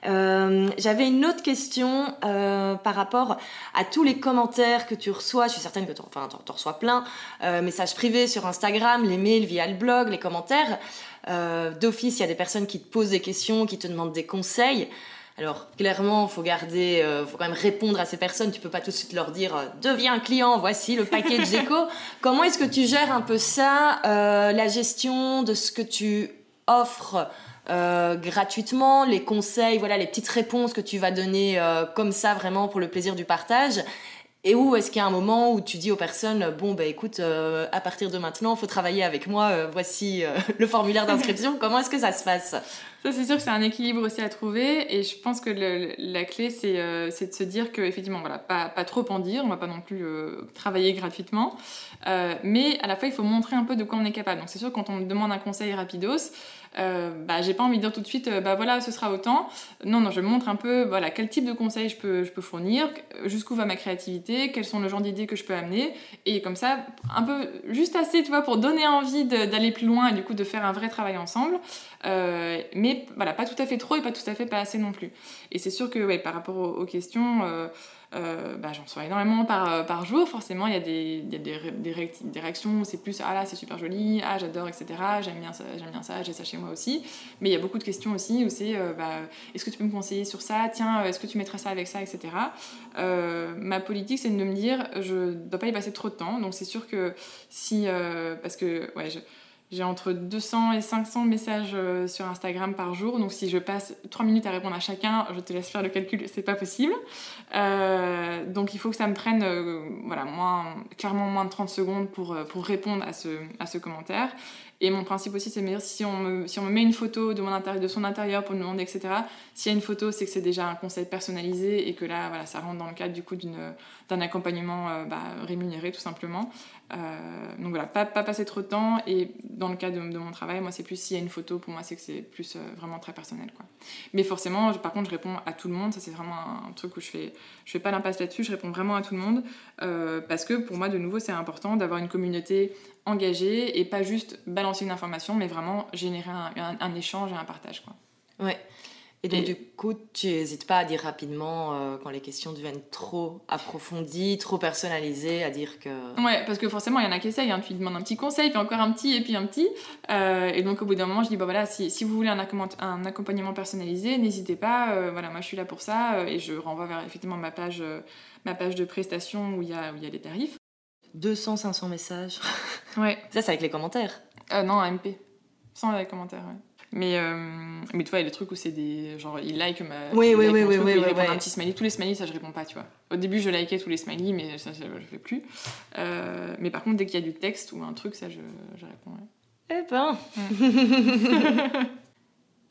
Euh, j'avais une autre question euh, par rapport à tous les commentaires que tu reçois. Je suis certaine que tu enfin, en reçois plein. Euh, messages privés sur Instagram, les mails via le blog, les commentaires. D'office, il y a des personnes qui te posent des questions, qui te demandent des conseils. Alors clairement, faut garder, faut quand même répondre à ces personnes. Tu peux pas tout de suite leur dire deviens client, voici le package déco. Comment est-ce que tu gères un peu ça, la gestion de ce que tu offres euh, gratuitement, les conseils, voilà, les petites réponses que tu vas donner euh, comme ça vraiment pour le plaisir du partage. Et où est-ce qu'il y a un moment où tu dis aux personnes, bon, bah écoute, euh, à partir de maintenant, il faut travailler avec moi, voici le formulaire d'inscription, comment est-ce que ça se passe? Ça, c'est sûr que c'est un équilibre aussi à trouver, et je pense que la clé, c'est de se dire que, effectivement, voilà, pas, pas, trop en dire, on va pas non plus travailler gratuitement, mais à la fois, il faut montrer un peu de quoi on est capable. Donc, c'est sûr, quand on demande un conseil rapidos, bah, j'ai pas envie de dire tout de suite, euh, bah voilà, ce sera autant. Non, non, je montre un peu, voilà, quel type de conseils je peux, je peux fournir, jusqu'où va ma créativité, quels sont le genre d'idées que je peux amener, et comme ça, un peu, juste assez, tu vois, pour donner envie d'aller plus loin et du coup de faire un vrai travail ensemble. Euh, mais voilà, pas tout à fait trop et pas tout à fait pas assez non plus. Et c'est sûr que, ouais, par rapport aux, questions, euh, bah, j'en reçois énormément par, euh, par jour. Forcément, il y a des, y a des, des, réactions où c'est plus Ah là, c'est super joli, ah j'adore, etc. J'aime bien ça, j'aime bien ça, j'ai ça chez moi aussi. Mais il y a beaucoup de questions aussi où c'est euh, bah, Est-ce que tu peux me conseiller sur ça? Tiens, est-ce que tu mettrais ça avec ça, etc. ma politique, c'est de me dire Je ne dois pas y passer trop de temps. Donc, c'est sûr que si. parce que, j'ai entre 200 et 500 messages euh, sur Instagram par jour, donc si je passe 3 minutes à répondre à chacun, je te laisse faire le calcul, c'est pas possible. Euh, donc il faut que ça me prenne euh, voilà, clairement moins de 30 secondes pour, pour répondre à ce, à ce commentaire. Et mon principe aussi, c'est de me dire si on me, met une photo de, son intérieur pour me demander, etc., s'il y a une photo, c'est que c'est déjà un conseil personnalisé et que là, voilà, ça rentre dans le cadre du coup d'un accompagnement bah, rémunéré tout simplement. Euh, donc voilà, pas, pas, passer trop de temps. Et dans le cas de, mon travail, moi, c'est plus s'il y a une photo, pour moi, c'est que c'est plus euh, vraiment très personnel. Mais forcément, par contre, je réponds à tout le monde. Ça, c'est vraiment un, truc où je fais, je fais pas l'impasse là-dessus. Je réponds vraiment à tout le monde. Euh, parce que pour moi, de nouveau, c'est important d'avoir une communauté engagée et pas juste balancer une information, mais vraiment générer un, un échange et un partage. Quoi. Ouais. Et donc, du coup, tu n'hésites pas à dire rapidement, euh, quand les questions deviennent trop approfondies, trop personnalisées, à dire que... Ouais, parce que forcément, il y en a qui essayent. Hein. Tu demandes un petit conseil, puis encore un petit, et puis un petit. Euh, et donc, au bout d'un moment, je dis, bah voilà, si, si vous voulez un, un accompagnement personnalisé, n'hésitez pas. Euh, voilà, moi, je suis là pour ça. et je renvoie vers, effectivement, ma page, ma page de prestation où il y a, où il y a les tarifs. 200, 500 messages. Ouais. Ça, c'est avec les commentaires Non, un MP. Sans les commentaires, ouais. Mais, euh, mais tu vois, il y a des trucs où c'est des. Genre, ils like ma. Oui, oui, oui, oui, oui. oui, un petit smiley. Tous les smileys, ça, je réponds pas, tu vois. Au début, je likais tous les smileys, mais ça, je, je fais plus. Euh, mais par contre, dès qu'il y a du texte ou un truc, ça, je, je réponds. Eh ben.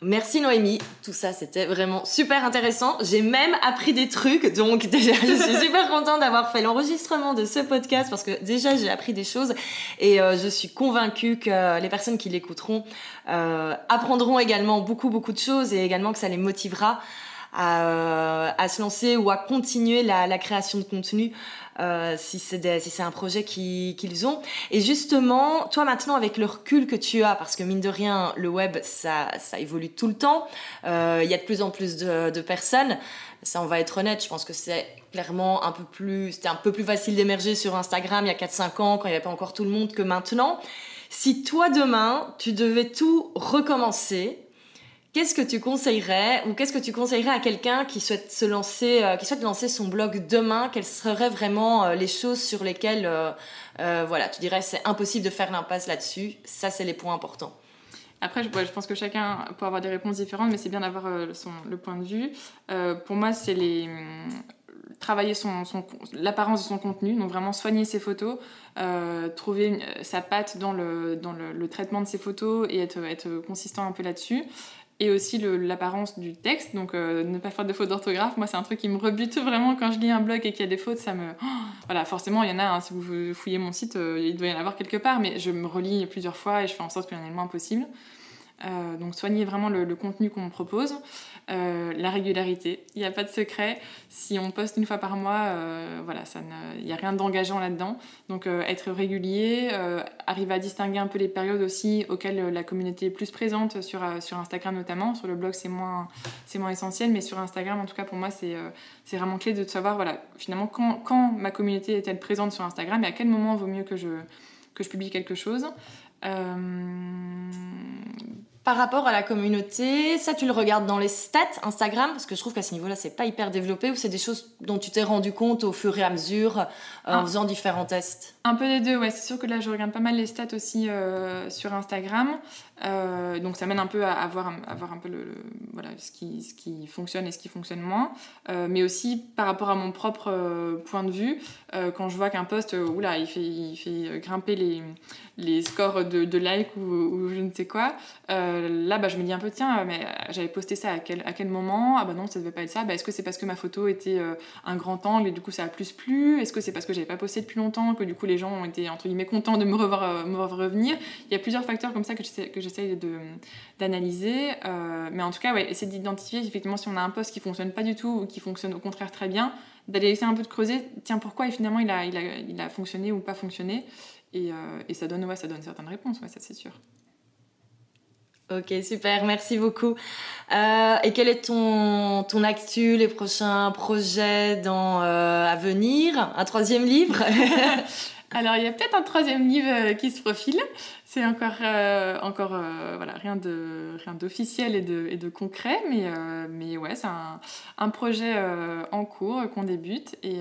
Merci Noémie, tout ça c'était vraiment super intéressant. J'ai même appris des trucs, donc déjà je suis super contente d'avoir fait l'enregistrement de ce podcast parce que déjà j'ai appris des choses et euh, je suis convaincue que les personnes qui l'écouteront euh, apprendront également beaucoup beaucoup de choses et également que ça les motivera à, à se lancer ou à continuer la, la création de contenu euh, si c'est si un projet qu'ils ont. Et justement, toi maintenant avec le recul que tu as, parce que mine de rien, le web ça, ça évolue tout le temps, euh, il y a de plus en plus de, de personnes. Ça, on va être honnête, je pense que c'est clairement un peu plus, c'était un peu plus facile d'émerger sur Instagram il y a 4-5 ans quand il n'y avait pas encore tout le monde que maintenant. Si toi demain, tu devais tout recommencer, Qu'est-ce que tu conseillerais ou qu'est-ce que tu conseillerais à quelqu'un qui souhaite se lancer, euh, qui souhaite lancer son blog demain? Quelles seraient vraiment euh, les choses sur lesquelles, euh, voilà, tu dirais c'est impossible de faire l'impasse là-dessus? Ça, c'est les points importants. Après, je, pense que chacun peut avoir des réponses différentes, mais c'est bien d'avoir le point de vue. pour moi, c'est les travailler son, l'apparence de son contenu, donc vraiment soigner ses photos, trouver sa patte dans, le, dans le, traitement de ses photos et être consistant un peu là-dessus et aussi l'apparence du texte, donc euh, ne pas faire de fautes d'orthographe. Moi, c'est un truc qui me rebute vraiment quand je lis un blog et qu'il y a des fautes, ça me... voilà, forcément, il y en a, hein, si vous fouillez mon site, euh, il doit y en avoir quelque part, mais je me relis plusieurs fois et je fais en sorte qu'il y en ait le moins possible. Euh, donc soigner vraiment le, contenu qu'on propose. Euh, la régularité, il n'y a pas de secret. Si on poste une fois par mois, euh, voilà, il n'y a rien d'engageant là-dedans. Donc être régulier, arriver à distinguer un peu les périodes aussi auxquelles la communauté est plus présente sur, sur Instagram notamment. Sur le blog, c'est moins, moins essentiel, mais sur Instagram, en tout cas pour moi, c'est, c'est vraiment clé de savoir, voilà, finalement, quand, quand ma communauté est-elle présente sur Instagram et à quel moment vaut mieux que je, que je publie quelque chose. Par rapport à la communauté, ça tu le regardes dans les stats Instagram parce que je trouve qu'à ce niveau-là c'est pas hyper développé ou c'est des choses dont tu t'es rendu compte au fur et à mesure euh, en faisant différents tests? Un peu des deux, ouais. C'est sûr que là je regarde pas mal les stats aussi euh, sur Instagram, euh, donc ça mène un peu à, avoir un peu le, voilà ce qui ce qui fonctionne et ce qui fonctionne moins, mais aussi par rapport à mon propre point de vue, quand je vois qu'un post, oula, il fait il fait grimper les les scores de, de likes ou, je ne sais quoi. Euh, là, bah, je me dis un peu, tiens, mais euh, j'avais posté ça à quel, à quel moment? Ah bah non, ça devait pas être ça. Bah, Est-ce que c'est parce que ma photo était euh, un grand angle et du coup ça a plus plu? Est-ce que c'est parce que j'avais pas posté depuis longtemps que du coup les gens ont été entre guillemets contents de me revoir, me revenir? Il y a plusieurs facteurs comme ça que j'essaie d'analyser. mais en tout cas, ouais, essayer d'identifier effectivement si on a un poste qui fonctionne pas du tout ou qui fonctionne au contraire très bien, d'aller essayer un peu de creuser, tiens, pourquoi et finalement il a, il a, il a fonctionné ou pas fonctionné. Et, et, ça donne ouais, ça donne certaines réponses, ouais, ça c'est sûr. Ok, super, merci beaucoup. Euh, et quel est ton, ton actu, les prochains projets dans, euh, à venir? Un troisième livre? Alors, il y a peut-être un troisième livre euh, qui se profile. C'est encore, encore voilà, rien, de, rien d'officiel et de, et de concret, mais, mais ouais, c'est un, un projet en cours qu'on débute et,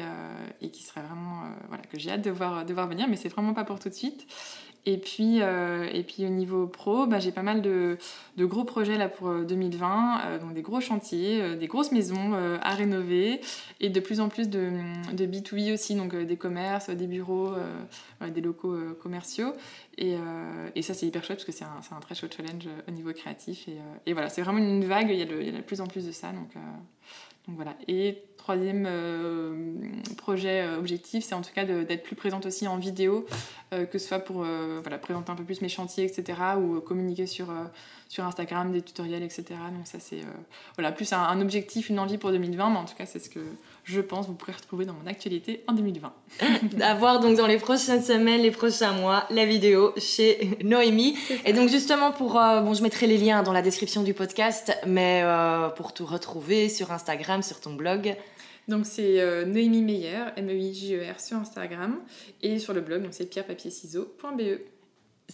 et qui serait vraiment, voilà, que j'ai hâte de voir, de voir venir, mais c'est vraiment pas pour tout de suite. Et puis, euh, et puis au niveau pro, bah, j'ai pas mal de, de, gros projets là pour 2020, euh, euh, donc des gros chantiers, des grosses maisons à rénover et de plus en plus de, de B2B aussi, donc des commerces, des bureaux, des locaux commerciaux. Et, ça, c'est hyper chouette parce que c'est un, très chouette challenge au niveau créatif. Et, voilà, c'est vraiment une vague, il y, a y, a de plus en plus de ça. Donc voilà. Et troisième euh, projet euh, objectif, c'est en tout cas d'être plus présente aussi en vidéo, euh, que ce soit pour voilà, présenter un peu plus mes chantiers, etc., ou communiquer sur, sur Instagram, des tutoriels, etc. Donc ça c'est voilà, plus un, objectif, une envie pour 2020, mais en tout cas c'est ce que je pense vous pourrez retrouver dans mon actualité en 2020. D'avoir donc dans les prochaines semaines, les prochains mois, la vidéo chez Noémie. Et donc justement pour, bon je mettrai les liens dans la description du podcast, mais pour tout retrouver sur Instagram, sur ton blog, donc c'est euh, Noémie Meyer, M-E-I-J-E-R sur Instagram et sur le blog, donc c'est pierrepapierciseaux.be.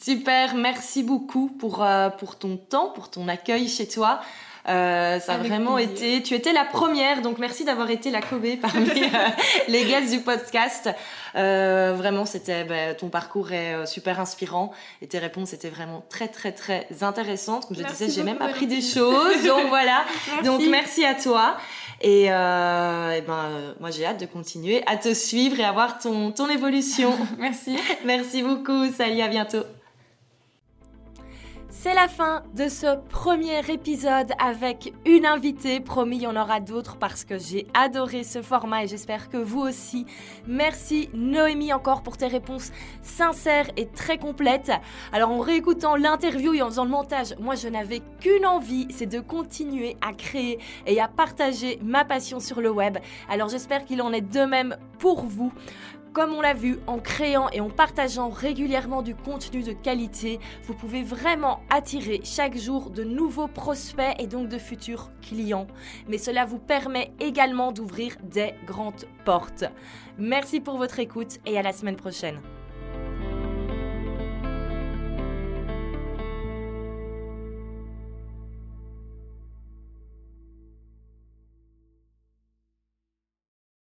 Super, merci beaucoup pour, euh, pour ton temps, pour ton accueil chez toi. Euh, ça a vraiment été. Tu étais la première, donc merci d'avoir été la Kobe parmi les guests du podcast. vraiment, c'était bah, ton parcours est super inspirant et tes réponses étaient vraiment très très très intéressantes. Comme je disais, j'ai même appris des choses. Donc voilà. Donc merci à toi. Et, euh, ben, moi, j'ai hâte de continuer à te suivre et à voir ton, ton évolution. Merci. Merci beaucoup. Salut, à bientôt. C'est la fin de ce premier épisode avec une invitée. Promis, il y en aura d'autres parce que j'ai adoré ce format et j'espère que vous aussi. Merci Noémie encore pour tes réponses sincères et très complètes. Alors en réécoutant l'interview et en faisant le montage, moi je n'avais qu'une envie, c'est de continuer à créer et à partager ma passion sur le web. Alors j'espère qu'il en est de même pour vous. Comme on l'a vu, en créant et en partageant régulièrement du contenu de qualité, vous pouvez vraiment attirer chaque jour de nouveaux prospects et donc de futurs clients. Mais cela vous permet également d'ouvrir des grandes portes. Merci pour votre écoute et à la semaine prochaine.